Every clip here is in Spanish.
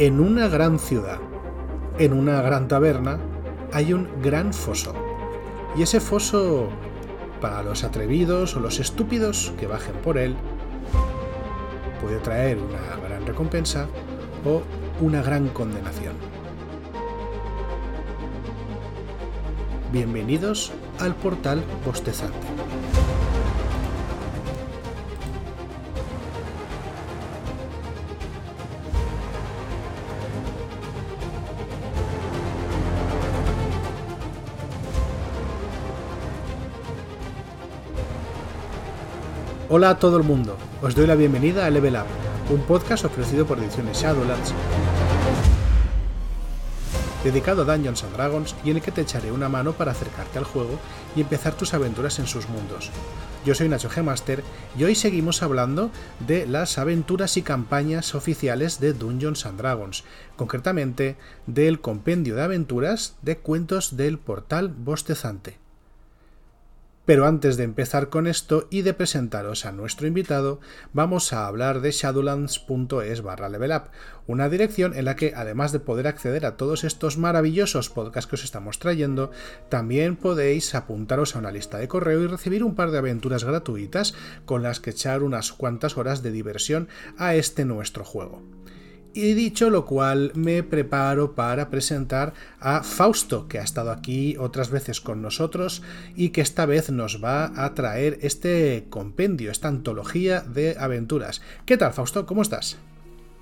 En una gran ciudad, en una gran taberna, hay un gran foso. Y ese foso, para los atrevidos o los estúpidos que bajen por él, puede traer una gran recompensa o una gran condenación. Bienvenidos al portal bostezante. Hola a todo el mundo, os doy la bienvenida a Level Up, un podcast ofrecido por Ediciones Shadowlands, dedicado a Dungeons and Dragons y en el que te echaré una mano para acercarte al juego y empezar tus aventuras en sus mundos. Yo soy Nacho G-Master y hoy seguimos hablando de las aventuras y campañas oficiales de Dungeons and Dragons, concretamente del compendio de aventuras de cuentos del portal Bostezante. Pero antes de empezar con esto y de presentaros a nuestro invitado, vamos a hablar de shadowlands.es barra levelup, una dirección en la que además de poder acceder a todos estos maravillosos podcasts que os estamos trayendo, también podéis apuntaros a una lista de correo y recibir un par de aventuras gratuitas con las que echar unas cuantas horas de diversión a este nuestro juego. Y dicho lo cual, me preparo para presentar a Fausto, que ha estado aquí otras veces con nosotros y que esta vez nos va a traer este compendio, esta antología de aventuras. ¿Qué tal, Fausto? ¿Cómo estás?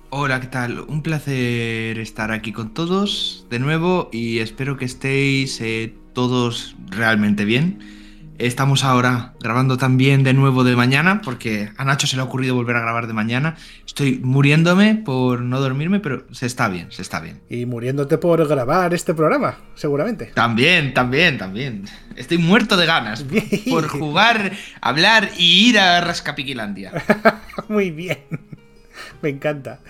Hola, ¿qué tal? Un placer estar aquí con todos de nuevo y espero que estéis eh, todos realmente bien Estamos ahora grabando también de nuevo de mañana, porque a Nacho se le ha ocurrido volver a grabar de mañana. Estoy muriéndome por no dormirme, pero se está bien, se está bien. Y muriéndote por grabar este programa, seguramente. También, también, también. Estoy muerto de ganas por jugar, hablar y ir a Rascapiquilandia. Muy bien. Me encanta.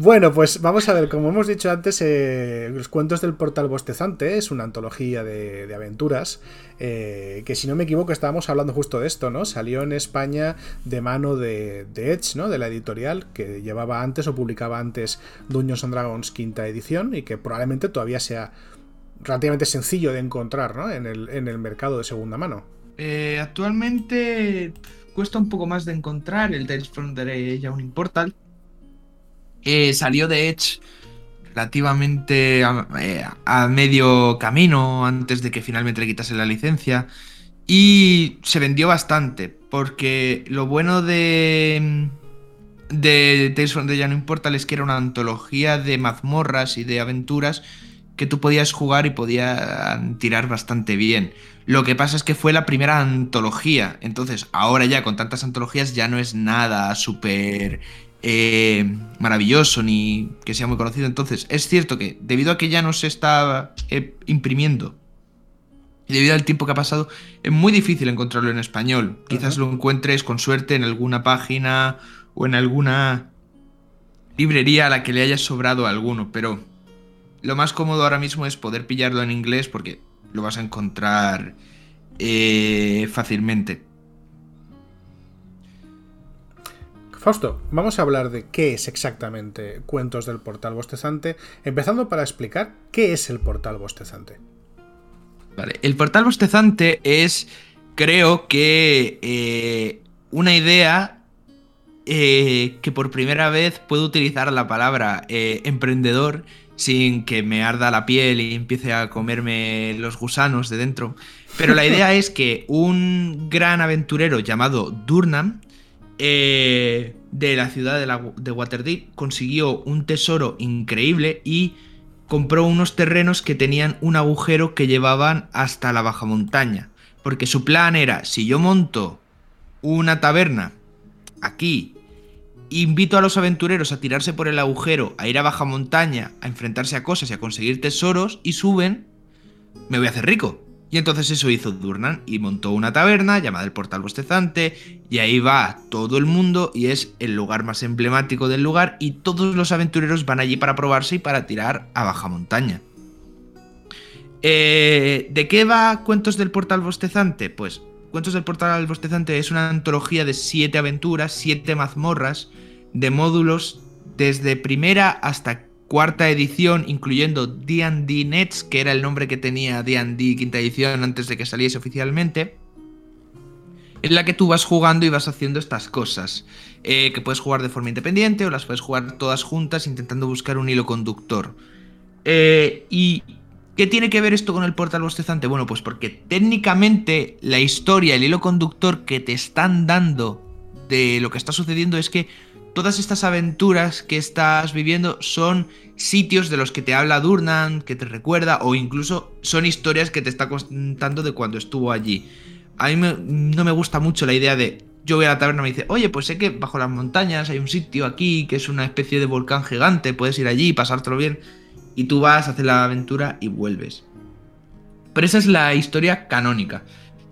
Bueno, pues vamos a ver, como hemos dicho antes, eh, Los Cuentos del Portal Bostezante es una antología de, aventuras eh, que, si no me equivoco, estábamos hablando justo de esto, ¿no? Salió en España de mano de, Edge, ¿no? De la editorial que llevaba antes o publicaba antes Dungeons and Dragons quinta edición y que probablemente todavía sea relativamente sencillo de encontrar, ¿no? En el, mercado de segunda mano. Eh, actualmente cuesta un poco más de encontrar el Tales from the un Portal salió de Edge relativamente eh, a, medio camino antes de que finalmente le quitase la licencia. Y se vendió bastante, porque lo bueno de, de Tales from the Jano Portal es que era una antología de mazmorras y de aventuras que tú podías jugar y podían tirar bastante bien. Lo que pasa es que fue la primera antología, entonces ahora ya con tantas antologías ya no es nada súper eh, maravilloso ni que sea muy conocido. Entonces, es cierto que debido a que ya no se está eh, imprimiendo y debido al tiempo que ha pasado, es muy difícil encontrarlo en español. Quizás lo encuentres con suerte en alguna página o en alguna librería a la que le haya sobrado alguno, pero lo más cómodo ahora mismo es poder pillarlo en inglés porque lo vas a encontrar eh, fácilmente. Fausto, vamos a hablar de qué es exactamente Cuentos del Portal Bostezante, empezando para explicar qué es el Portal Bostezante. Vale, el Portal Bostezante es, creo que, eh, una idea eh, que por primera vez puedo utilizar la palabra eh, emprendedor sin que me arda la piel y empiece a comerme los gusanos de dentro. Pero la idea es que un gran aventurero llamado Durnam eh, de la ciudad de, de Waterdeep consiguió un tesoro increíble y compró unos terrenos que tenían un agujero que llevaban hasta la baja montaña. Porque su plan era, si yo monto una taberna aquí, invito a los aventureros a tirarse por el agujero, a ir a baja montaña, a enfrentarse a cosas y a conseguir tesoros, y suben, me voy a hacer rico. Y entonces eso hizo Durnan y montó una taberna llamada el Portal Bostezante y ahí va todo el mundo y es el lugar más emblemático del lugar y todos los aventureros van allí para probarse y para tirar a baja montaña. Eh, ¿De qué va Cuentos del Portal Bostezante? Pues Cuentos del Portal Bostezante es una antología de siete aventuras, siete mazmorras, de módulos desde primera hasta cuarta edición, incluyendo D&D Nets, que era el nombre que tenía D&D quinta edición antes de que saliese oficialmente, en la que tú vas jugando y vas haciendo estas cosas, eh, que puedes jugar de forma independiente o las puedes jugar todas juntas intentando buscar un hilo conductor. Eh, ¿Y qué tiene que ver esto con el portal bostezante? Bueno, pues porque técnicamente la historia, el hilo conductor que te están dando de lo que está sucediendo es que todas estas aventuras que estás viviendo son sitios de los que te habla Durnan, que te recuerda, o incluso son historias que te está contando de cuando estuvo allí. A mí no me gusta mucho la idea de yo voy a la taberna y me dice, oye, pues sé que bajo las montañas hay un sitio aquí que es una especie de volcán gigante, puedes ir allí y pasártelo bien, y tú vas, hacer la aventura y vuelves. Pero esa es la historia canónica.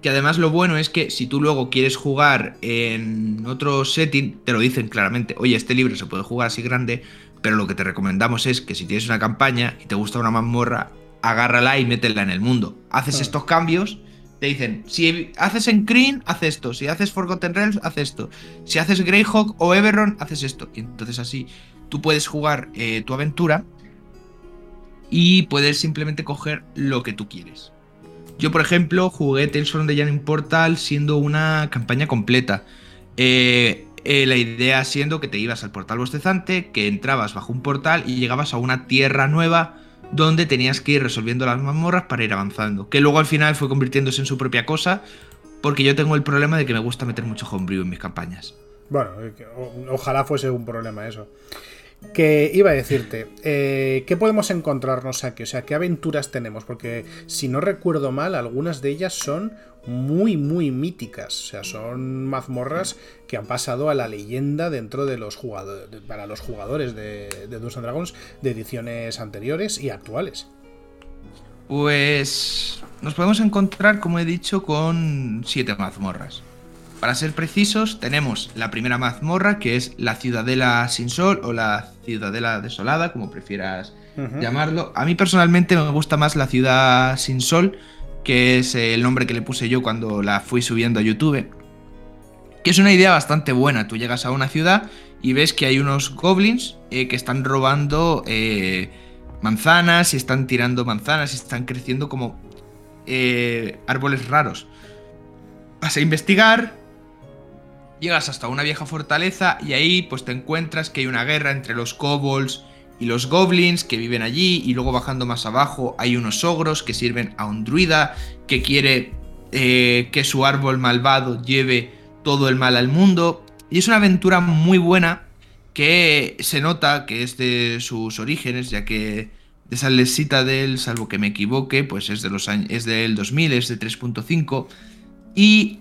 Que además lo bueno es que si tú luego quieres jugar en otro setting, te lo dicen claramente, oye, este libro se puede jugar así grande, pero lo que te recomendamos es que si tienes una campaña y te gusta una mazmorra, agárrala y métela en el mundo. Haces estos cambios, te dicen, si haces en Kryn, haz esto, si haces Forgotten Realms, haz esto, si haces Greyhawk o Everron, haces esto. Y entonces así tú puedes jugar eh, tu aventura y puedes simplemente coger lo que tú quieres. Yo, por ejemplo, jugué Tales from the Janine Portal siendo una campaña completa. Eh, eh, la idea siendo que te ibas al portal bostezante, que entrabas bajo un portal y llegabas a una tierra nueva donde tenías que ir resolviendo las mazmorras para ir avanzando. Que luego al final fue convirtiéndose en su propia cosa, porque yo tengo el problema de que me gusta meter mucho homebrew en mis campañas. Bueno, ojalá fuese un problema eso. Que iba a decirte, eh, ¿qué podemos encontrarnos aquí? O sea, ¿qué aventuras tenemos? Porque si no recuerdo mal, algunas de ellas son muy, muy míticas. O sea, son mazmorras que han pasado a la leyenda dentro de los jugadores, para los jugadores de, de Dungeons Dragons de ediciones anteriores y actuales. Pues nos podemos encontrar, como he dicho, con siete mazmorras. Para ser precisos, tenemos la primera mazmorra, que es la Ciudadela sin Sol o la Ciudadela Desolada, como prefieras llamarlo. A mí personalmente me gusta más la Ciudad sin Sol, que es el nombre que le puse yo cuando la fui subiendo a YouTube. Que es una idea bastante buena. Tú llegas a una ciudad y ves que hay unos goblins eh, que están robando eh, manzanas y están tirando manzanas y están creciendo como eh, árboles raros. Vas a investigar, Llegas hasta una vieja fortaleza y ahí pues te encuentras que hay una guerra entre los kobolds y los goblins que viven allí y luego bajando más abajo hay unos ogros que sirven a un druida que quiere eh, que su árbol malvado lleve todo el mal al mundo. Y es una aventura muy buena que se nota que es de sus orígenes ya que de Sales Citadel, salvo que me equivoque, pues es de los años es del 2000, es de 3.5 y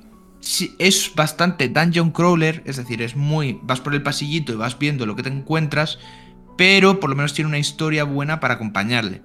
es bastante dungeon crawler, es decir, es muy. vas por el pasillito y vas viendo lo que te encuentras, pero por lo menos tiene una historia buena para acompañarle.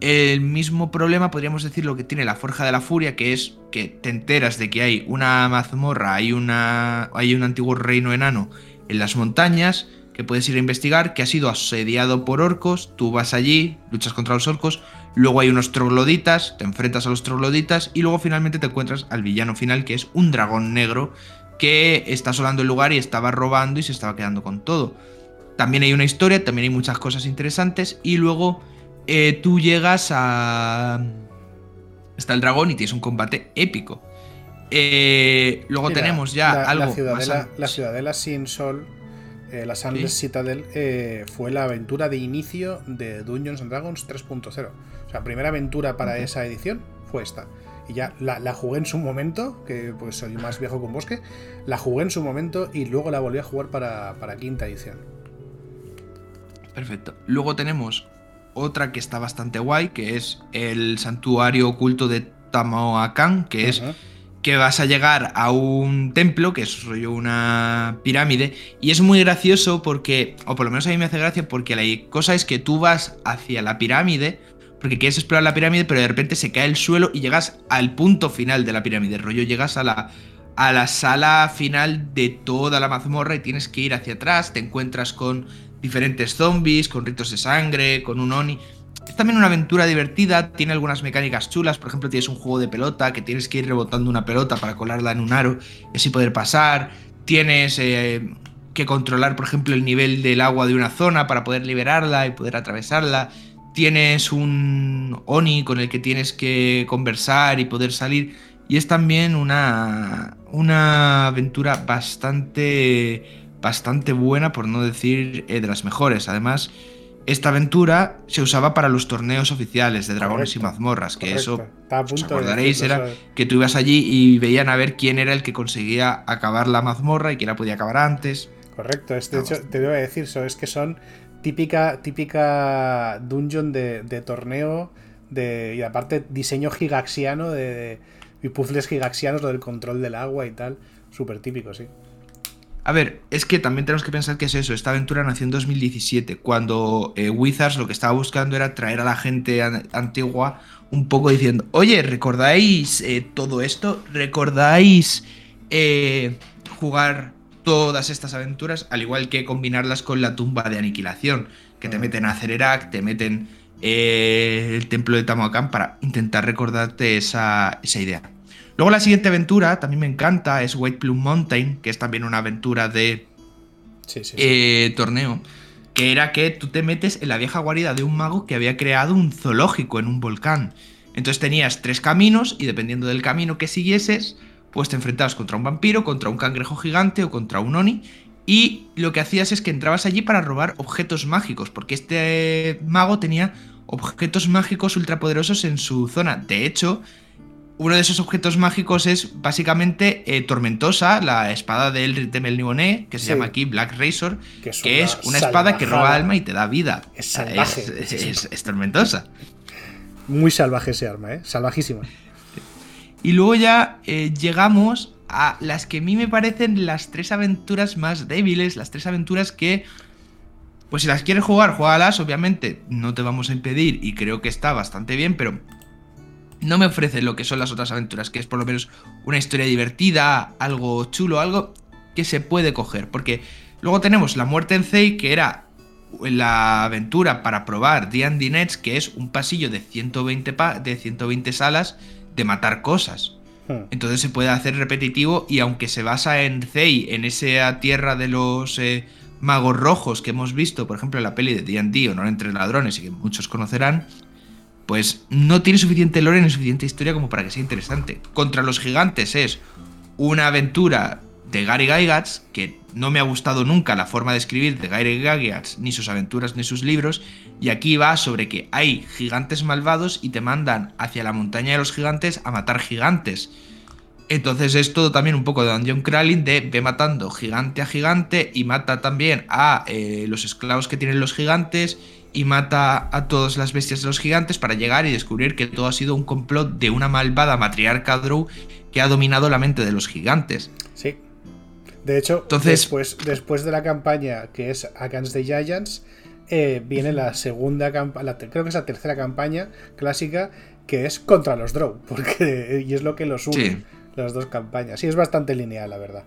El mismo problema podríamos decir lo que tiene la Forja de la Furia, que es que te enteras de que hay una mazmorra, hay, una, hay un antiguo reino enano en las montañas, que puedes ir a investigar, que ha sido asediado por orcos, tú vas allí, luchas contra los orcos, luego hay unos trogloditas, te enfrentas a los trogloditas y luego finalmente te encuentras al villano final que es un dragón negro que está asolando el lugar y estaba robando y se estaba quedando con todo. También hay una historia, también hay muchas cosas interesantes y luego eh, tú llegas a... Está el dragón y tienes un combate épico. Eh, luego tenemos ya algo... La ciudadela, la ciudadela sin sol eh, la Sunless Citadel eh, fue la aventura de inicio de Dungeons and Dragons 3.0. Sea, primera aventura para esa edición fue esta. Y ya la, jugué en su momento, que pues soy más viejo con Bosque, la jugué en su momento y luego la volví a jugar para, quinta edición. Perfecto. Luego tenemos otra que está bastante guay, que es el santuario oculto de Tamaoakan, que es que vas a llegar a un templo, que es rollo una pirámide, y es muy gracioso porque, o por lo menos a mí me hace gracia, porque la cosa es que tú vas hacia la pirámide, porque quieres explorar la pirámide, pero de repente se cae el suelo y llegas al punto final de la pirámide, rollo llegas a la, a la sala final de toda la mazmorra y tienes que ir hacia atrás, te encuentras con diferentes zombies, con ritos de sangre, con un oni. Es también una aventura divertida, tiene algunas mecánicas chulas, por ejemplo tienes un juego de pelota que tienes que ir rebotando una pelota para colarla en un aro y así poder pasar, tienes eh, que controlar, por ejemplo, el nivel del agua de una zona para poder liberarla y poder atravesarla. Tienes un Oni con el que tienes que conversar y poder salir. Y es también una, una aventura bastante, bastante buena, por no decir eh, de las mejores. Además, esta aventura se usaba para los torneos oficiales de dragones y mazmorras, que eso, os acordaréis, era que tú ibas allí y veían a ver quién era el que conseguía acabar la mazmorra y quién la podía acabar antes. Correcto, de hecho te a decir, eso, es que son típica, típica dungeon de, torneo de, y aparte diseño gigaxiano de, y puzzles gigaxianos, lo del control del agua y tal, súper típico, sí. A ver, es que también tenemos que pensar que es eso. Esta aventura nació en 2017, cuando eh, Wizards lo que estaba buscando era traer a la gente antigua un poco diciendo, oye, ¿recordáis eh, todo esto? ¿Recordáis eh, jugar todas estas aventuras? Al igual que combinarlas con la tumba de aniquilación, que te meten a Cererak, te meten el templo de Tamoacán para intentar recordarte esa, esa idea. Luego la siguiente aventura, también me encanta, es White Plum Mountain, que es también una aventura de eh, torneo. Que era que tú te metes en la vieja guarida de un mago que había creado un zoológico en un volcán. Entonces tenías tres caminos y dependiendo del camino que siguieses, pues te enfrentabas contra un vampiro, contra un cangrejo gigante o contra un oni. Y lo que hacías es que entrabas allí para robar objetos mágicos, porque este mago tenía objetos mágicos ultrapoderosos en su zona. De hecho, uno de esos objetos mágicos es básicamente eh, Tormentosa, la espada de Elric de Melniboné, que se llama aquí Black Razor, que es una, espada que roba alma y te da vida. Es salvaje. Es, tormentosa. Muy salvaje ese arma, ¿eh? Salvajísima. Y luego ya eh, llegamos a las que a mí me parecen las tres aventuras más débiles, las tres aventuras que, pues si las quieres jugar, juegalas, obviamente no te vamos a impedir y creo que está bastante bien, pero no me ofrece lo que son las otras aventuras, que es por lo menos una historia divertida, algo chulo, algo que se puede coger. Porque luego tenemos La Muerte en Zei, que era la aventura para probar D&D Nets, que es un pasillo de 120, de 120 salas de matar cosas. Hmm. Entonces se puede hacer repetitivo y aunque se basa en Zei, en esa tierra de los eh, magos rojos que hemos visto, por ejemplo, en la peli de D&D, Honor entre ladrones, y que muchos conocerán, pues no tiene suficiente lore ni suficiente historia como para que sea interesante. Contra los gigantes es una aventura de Gary Gygax, que no me ha gustado nunca la forma de escribir de Gary Gygax, ni sus aventuras ni sus libros, y aquí va sobre que hay gigantes malvados y te mandan hacia la montaña de los gigantes a matar gigantes. Entonces es todo también un poco de Dungeon Crawling de ve matando gigante a gigante y mata también a eh, los esclavos que tienen los gigantes y mata a todas las bestias de los gigantes para llegar y descubrir que todo ha sido un complot de una malvada matriarca Drow que ha dominado la mente de los gigantes. Sí. De hecho, después, después de la campaña que es Against the Giants, eh, viene la segunda campaña, creo que es la tercera campaña clásica, que es contra los Drow, porque, y es lo que los une, las dos campañas. Sí, es bastante lineal, la verdad.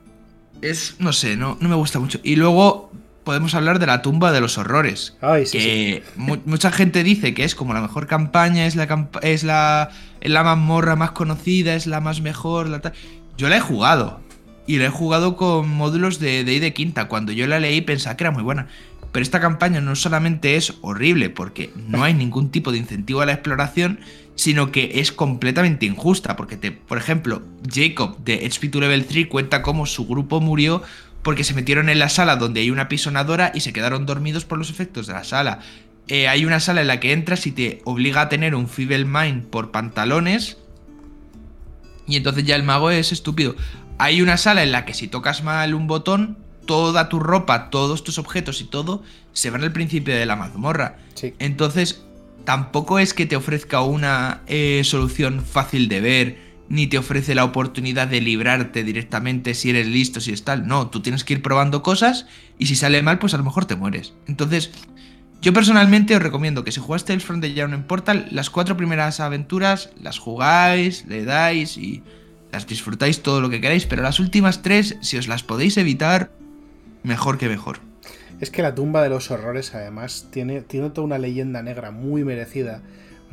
Es, no sé, no, no me gusta mucho. Y luego podemos hablar de la tumba de los horrores. que mucha gente dice que es como la mejor campaña, es la es la, la mazmorra más conocida, es la más mejor. La yo la he jugado. Y la he jugado con módulos de, de, de quinta. Cuando yo la leí pensaba que era muy buena. Pero esta campaña no solamente es horrible porque no hay ningún tipo de incentivo a la exploración, sino que es completamente injusta. Porque, te, por ejemplo, Jacob de HP2 Level 3 cuenta cómo su grupo murió porque se metieron en la sala donde hay una pisonadora y se quedaron dormidos por los efectos de la sala. Eh, hay una sala en la que entras y te obliga a tener un Feeble Mind por pantalones. Y entonces ya el mago es estúpido. Hay una sala en la que si tocas mal un botón, toda tu ropa, todos tus objetos y todo se van al principio de la mazmorra. Entonces, tampoco es que te ofrezca una eh, solución fácil de ver ni te ofrece la oportunidad de librarte directamente si eres listo, si es tal. No, tú tienes que ir probando cosas y si sale mal, pues a lo mejor te mueres. Entonces, yo personalmente os recomiendo que si jugaste el Front de Down en Portal, las cuatro primeras aventuras las jugáis, le dais y las disfrutáis todo lo que queráis, pero las últimas tres, si os las podéis evitar, mejor que mejor. Es que la tumba de los horrores, además, tiene, tiene toda una leyenda negra muy merecida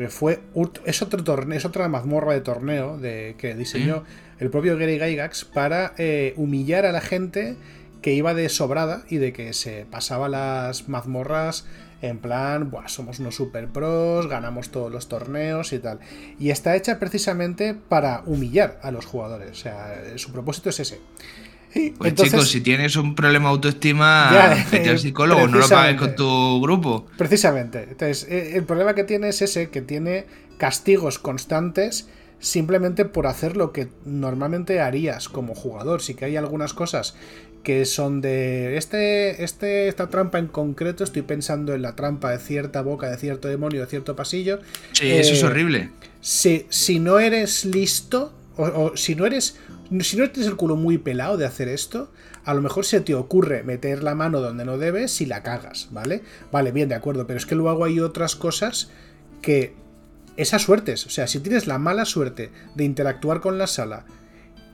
fue es otro torneo, es otra mazmorra de torneo de, que diseñó el propio Gary Gygax para eh, humillar a la gente que iba de sobrada y de que se pasaba las mazmorras en plan, Buah, somos unos super pros, ganamos todos los torneos y tal. Y está hecha precisamente para humillar a los jugadores. O sea, su propósito es ese. Pues chicos, si tienes un problema de autoestima, vete al psicólogo, no lo pagues con tu grupo. Precisamente. Entonces, eh, el problema que tiene es ese, que tiene castigos constantes simplemente por hacer lo que normalmente harías como jugador. Sí que hay algunas cosas que son de este, este, esta trampa en concreto, estoy pensando en la trampa de cierta boca, de cierto demonio, de cierto pasillo. Sí, eso es eh, horrible. Si, si no eres listo, o, si no eres. Si no tienes el culo muy pelado de hacer esto, a lo mejor se te ocurre meter la mano donde no debes y la cagas, ¿vale? Vale, bien, de acuerdo, pero es que luego hay otras cosas que esas suertes, o sea, si tienes la mala suerte de interactuar con la sala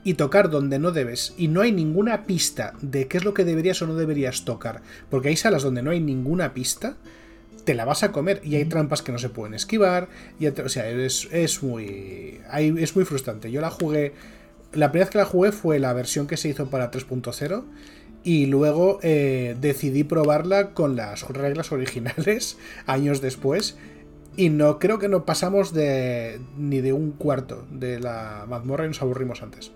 y tocar donde no debes y no hay ninguna pista de qué es lo que deberías o no deberías tocar, porque hay salas donde no hay ninguna pista, te la vas a comer y hay trampas que no se pueden esquivar, y, o sea, es, es muy es muy frustrante. Yo la jugué, la primera vez que la jugué fue la versión que se hizo para 3.0 y luego eh, decidí probarla con las reglas originales años después y no creo que no pasamos de ni de un cuarto de la mazmorra y nos aburrimos antes.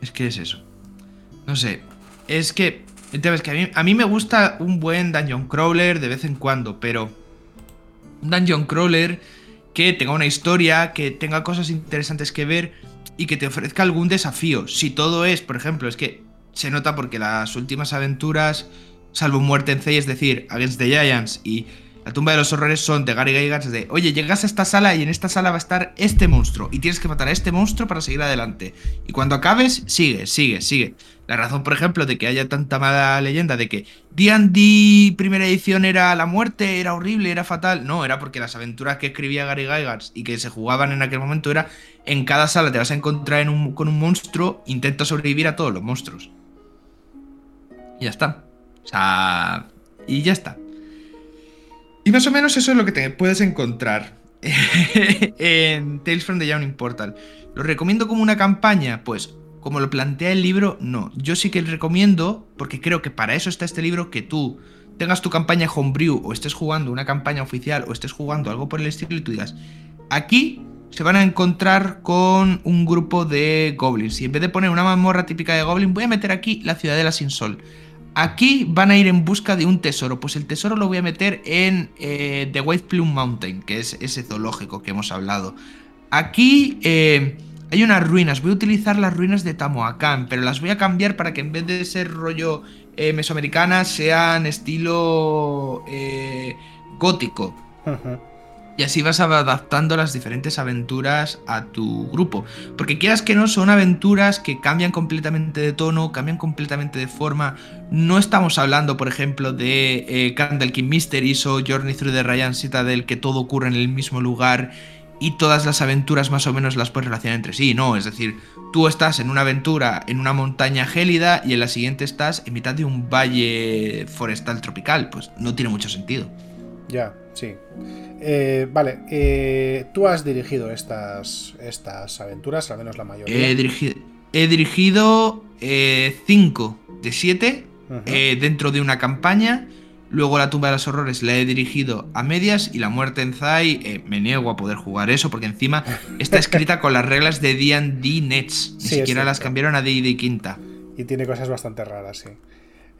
Es que es eso. No sé. Es que. Ves que a mí, a mí me gusta un buen dungeon crawler de vez en cuando, pero. Un dungeon crawler que tenga una historia, que tenga cosas interesantes que ver y que te ofrezca algún desafío. Si todo es, por ejemplo, es que se nota porque las últimas aventuras, salvo muerte en C, es decir, Against the Giants y la tumba de los horrores son de Gary Gygax de, oye, llegas a esta sala y en esta sala va a estar este monstruo y tienes que matar a este monstruo para seguir adelante. Y cuando acabes, sigue, sigue, sigue. La razón, por ejemplo, de que haya tanta mala leyenda de que D&D primera edición era la muerte, era horrible, era fatal, no, era porque las aventuras que escribía Gary Gygax y que se jugaban en aquel momento era en cada sala te vas a encontrar con un monstruo, intenta sobrevivir a todos los monstruos. Y ya está. O sea, y ya está. Y más o menos eso es lo que te puedes encontrar en Tales from the Yawning Portal. ¿Lo recomiendo como una campaña? Pues como lo plantea el libro, no. Yo sí que recomiendo, porque creo que para eso está este libro, que tú tengas tu campaña homebrew o estés jugando una campaña oficial o estés jugando algo por el estilo y tú digas, aquí se van a encontrar con un grupo de goblins y en vez de poner una mazmorra típica de goblin voy a meter aquí la ciudadela sin sol. Aquí van a ir en busca de un tesoro. Pues el tesoro lo voy a meter en eh, The White Plume Mountain, que es ese zoológico que hemos hablado. Aquí eh, hay unas ruinas. Voy a utilizar las ruinas de Tamoacán, pero las voy a cambiar para que en vez de ser rollo eh, mesoamericana sean estilo gótico. Y así vas adaptando las diferentes aventuras a tu grupo. Porque quieras que no, son aventuras que cambian completamente de tono, cambian completamente de forma. No estamos hablando, por ejemplo, de eh, Candle King Mysteries o Journey Through the Ryan Citadel, que todo ocurre en el mismo lugar y todas las aventuras más o menos las puedes relacionar entre sí. No, es decir, tú estás en una aventura en una montaña gélida y en la siguiente estás en mitad de un valle forestal tropical. Pues no tiene mucho sentido. Ya, sí. Eh, vale, eh, tú has dirigido estas, estas aventuras, al menos la mayoría. He dirigido, he dirigido eh, cinco de siete dentro de una campaña. Luego la tumba de los horrores la he dirigido a medias y la muerte en Zai me niego a poder jugar eso porque encima está escrita con las reglas de D&D Nets. Ni siquiera las cambiaron a D&D Quinta. Y tiene cosas bastante raras, sí.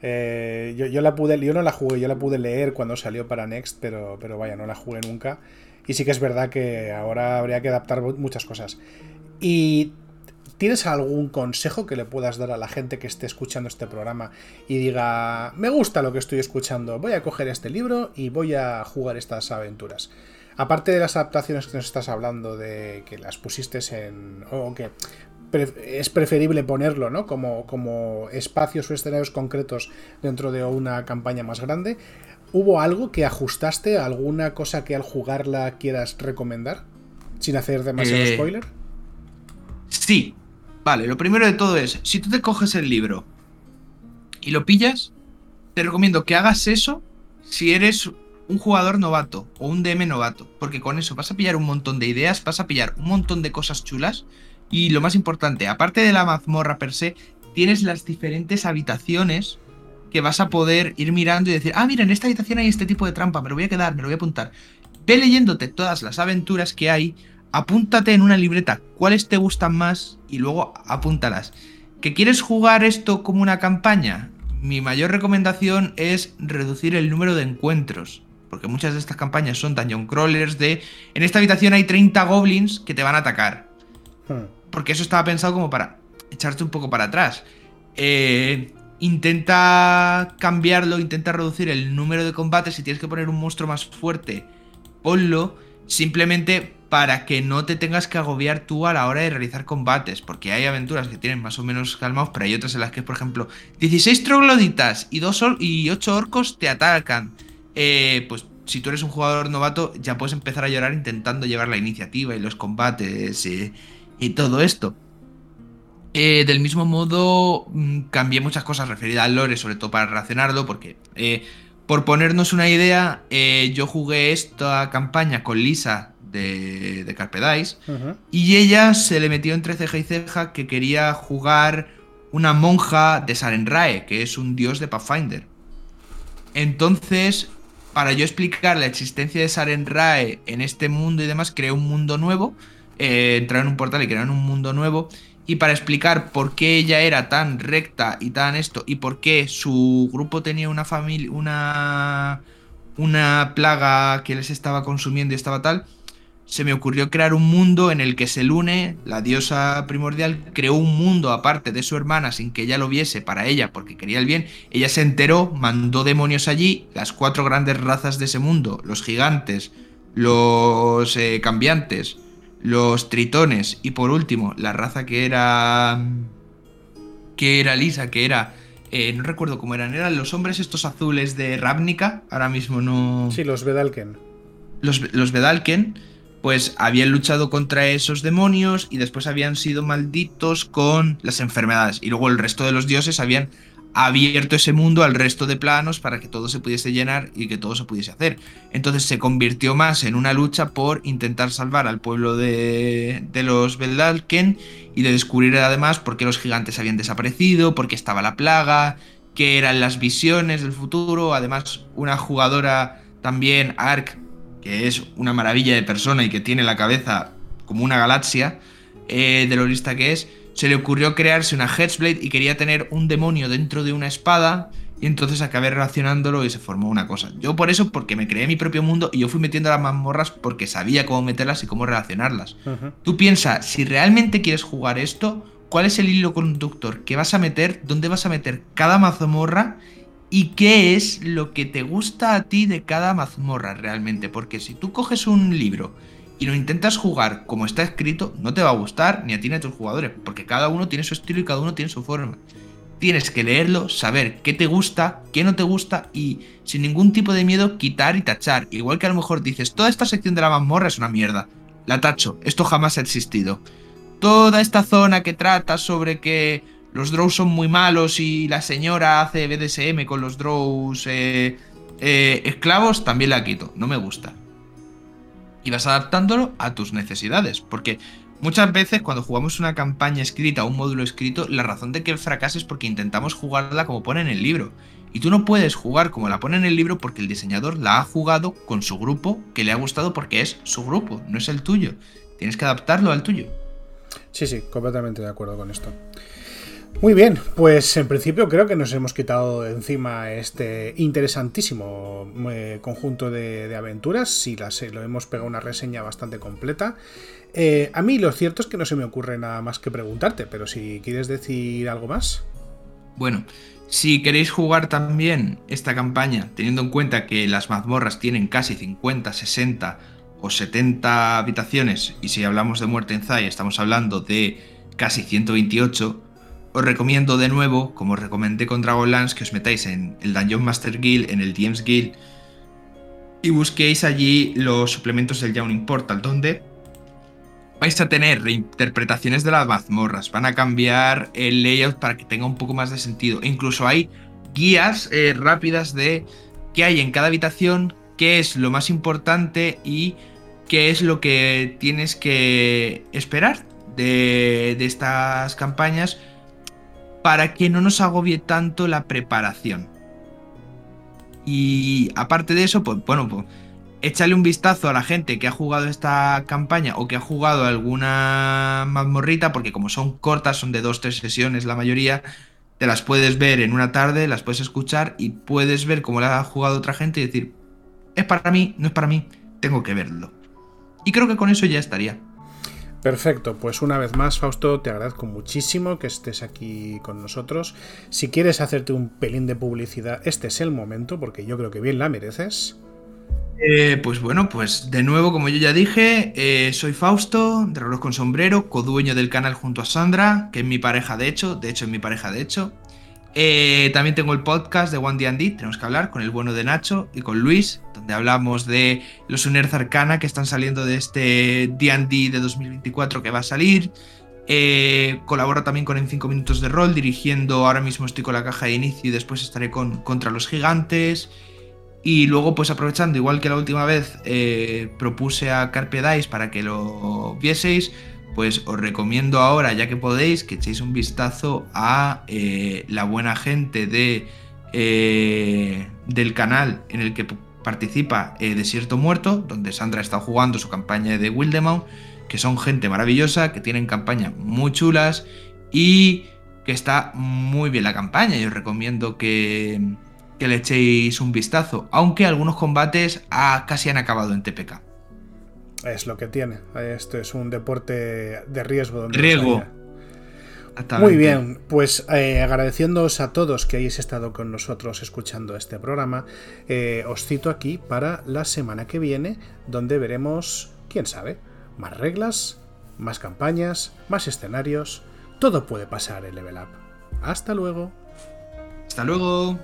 Eh, yo, la pude, yo no la jugué, yo la pude leer cuando salió para Next, pero, pero vaya, no la jugué nunca. Y sí que es verdad que ahora habría que adaptar muchas cosas. Y ¿Tienes algún consejo que le puedas dar a la gente que esté escuchando este programa y diga, me gusta lo que estoy escuchando, voy a coger este libro y voy a jugar estas aventuras? Aparte de las adaptaciones que nos estás hablando, de que las pusiste en... o que es preferible ponerlo, ¿no? Como, como espacios o escenarios concretos dentro de una campaña más grande. ¿Hubo algo que ajustaste? ¿Alguna cosa que al jugarla quieras recomendar? Sin hacer demasiado eh, spoiler. Sí. Vale, lo primero de todo es, si tú te coges el libro y lo pillas, te recomiendo que hagas eso si eres un jugador novato o un DM novato, porque con eso vas a pillar un montón de ideas, vas a pillar un montón de cosas chulas y lo más importante, aparte de la mazmorra per se, tienes las diferentes habitaciones que vas a poder ir mirando y decir, ah, mira, en esta habitación hay este tipo de trampa, me lo voy a quedar, me lo voy a apuntar. Ve leyéndote todas las aventuras que hay, apúntate en una libreta cuáles te gustan más y luego apúntalas. ¿Que quieres jugar esto como una campaña? Mi mayor recomendación es reducir el número de encuentros. Porque muchas de estas campañas son dungeon crawlers de... En esta habitación hay 30 goblins que te van a atacar. Hmm. Porque eso estaba pensado como para echarte un poco para atrás. Eh, intenta cambiarlo, intenta reducir el número de combates. Si tienes que poner un monstruo más fuerte, ponlo. Simplemente para que no te tengas que agobiar tú a la hora de realizar combates. Porque hay aventuras que tienen más o menos calmados, pero hay otras en las que, por ejemplo, 16 trogloditas y, dos y 8 orcos te atacan. Eh, pues si tú eres un jugador novato, ya puedes empezar a llorar intentando llevar la iniciativa y los combates y, y todo esto. Eh, del mismo modo, mm, cambié muchas cosas referidas al lore, sobre todo para relacionarlo, porque eh, por ponernos una idea, eh, yo jugué esta campaña con Lisa de, de y ella se le metió entre ceja y ceja que quería jugar una monja de Sarenrae, que es un dios de Pathfinder. Entonces, para yo explicar la existencia de Sarenrae en este mundo y demás, creé un mundo nuevo, eh, en un portal y crearon un mundo nuevo y para explicar por qué ella era tan recta y tan esto y por qué su grupo tenía una familia una una plaga que les estaba consumiendo y estaba tal se me ocurrió crear un mundo en el que Selune, la diosa primordial, creó un mundo aparte de su hermana sin que ella lo viese para ella porque quería el bien. Ella se enteró, mandó demonios allí, las cuatro grandes razas de ese mundo, los gigantes, los eh, cambiantes, los tritones y por último la raza que era que era lisa, que era eh, no recuerdo cómo eran, eran los hombres estos azules de Ravnica, ahora mismo no Sí, los Vedalken. Los, los Vedalken pues habían luchado contra esos demonios y después habían sido malditos con las enfermedades y luego el resto de los dioses habían abierto ese mundo al resto de planos para que todo se pudiese llenar y que todo se pudiese hacer. Entonces se convirtió más en una lucha por intentar salvar al pueblo de, los Beldalken y de descubrir además por qué los gigantes habían desaparecido, por qué estaba la plaga, qué eran las visiones del futuro. Además, una jugadora también, Ark, que es una maravilla de persona y que tiene la cabeza como una galaxia, eh, de lo lista que es, se le ocurrió crearse una Headsblade y quería tener un demonio dentro de una espada. Y entonces acabé relacionándolo y se formó una cosa. Yo por eso, porque me creé mi propio mundo y yo fui metiendo las mazmorras porque sabía cómo meterlas y cómo relacionarlas. Tú piensas, si realmente quieres jugar esto, ¿cuál es el hilo conductor? ¿Qué vas a meter? ¿Dónde vas a meter cada mazmorra? ¿Y qué es lo que te gusta a ti de cada mazmorra realmente? Porque si tú coges un libro y lo intentas jugar como está escrito, no te va a gustar ni a ti ni a tus jugadores, porque cada uno tiene su estilo y cada uno tiene su forma. Tienes que leerlo, saber qué te gusta, qué no te gusta y sin ningún tipo de miedo quitar y tachar. Igual que a lo mejor dices, toda esta sección de la mazmorra es una mierda. La tacho, esto jamás ha existido. Toda esta zona que trata sobre que los drows son muy malos y la señora hace BDSM con los drows eh, eh, esclavos, también la quito. No me gusta y vas adaptándolo a tus necesidades. Porque muchas veces cuando jugamos una campaña escrita o un módulo escrito, la razón de que fracase es porque intentamos jugarla como pone en el libro. Y tú no puedes jugar como la pone en el libro porque el diseñador la ha jugado con su grupo que le ha gustado porque es su grupo, no es el tuyo. Tienes que adaptarlo al tuyo. Sí, sí, completamente de acuerdo con esto. Muy bien, pues en principio creo que nos hemos quitado encima este interesantísimo eh, conjunto de, aventuras. Si las, lo hemos pegado una reseña bastante completa. Eh, a mí lo cierto es que no se me ocurre nada más que preguntarte, pero si quieres decir algo más. Bueno, si queréis jugar también esta campaña, teniendo en cuenta que las mazmorras tienen casi 50, 60 o 70 habitaciones, y si hablamos de muerte en Zay, estamos hablando de casi 128 os recomiendo de nuevo, como os recomendé con Dragonlance, que os metáis en el Dungeon Master Guild, en el DMs Guild, y busquéis allí los suplementos del Yawning Portal, donde vais a tener reinterpretaciones de las mazmorras, van a cambiar el layout para que tenga un poco más de sentido. Incluso hay guías eh, rápidas de qué hay en cada habitación, qué es lo más importante y qué es lo que tienes que esperar de estas campañas para que no nos agobie tanto la preparación. Y aparte de eso, pues bueno, pues échale un vistazo a la gente que ha jugado esta campaña o que ha jugado alguna mazmorrita, porque como son cortas, son de dos, tres sesiones la mayoría, te las puedes ver en una tarde, las puedes escuchar y puedes ver cómo la ha jugado otra gente y decir, es para mí, no es para mí, tengo que verlo. Y creo que con eso ya estaría. Perfecto, pues una vez más, Fausto, te agradezco muchísimo que estés aquí con nosotros. Si quieres hacerte un pelín de publicidad, este es el momento, porque yo creo que bien la mereces. Eh, pues bueno, pues de nuevo, como yo ya dije, eh, soy Fausto, de reloj con sombrero, codueño del canal junto a Sandra, que es mi pareja de hecho, de hecho es mi pareja de hecho. Eh, también tengo el podcast de One D&D, tenemos que hablar con el bueno de Nacho y con Luis, donde hablamos de los Unerzarcana Arcana que están saliendo de este D&D de 2024 que va a salir. Eh, colaboro también con En 5 Minutos de Rol, dirigiendo, ahora mismo estoy con la caja de inicio y después estaré con Contra los Gigantes. Y luego, pues aprovechando, igual que la última vez eh, propuse a Carpe Dice para que lo vieseis, pues os recomiendo ahora, ya que podéis, que echéis un vistazo a eh, la buena gente de, eh, del canal en el que participa eh, Desierto Muerto, donde Sandra está jugando su campaña de Wildemount, que son gente maravillosa, que tienen campañas muy chulas y que está muy bien la campaña. Y os recomiendo que, que le echéis un vistazo, aunque algunos combates casi han acabado en TPK. Es lo que tiene. Esto es un deporte de riesgo. Riesgo. Muy bien, pues eh, agradeciéndoos a todos que hayáis estado con nosotros escuchando este programa, eh, os cito aquí para la semana que viene, donde veremos, quién sabe, más reglas, más campañas, más escenarios, todo puede pasar en Level Up. Hasta luego. Hasta luego.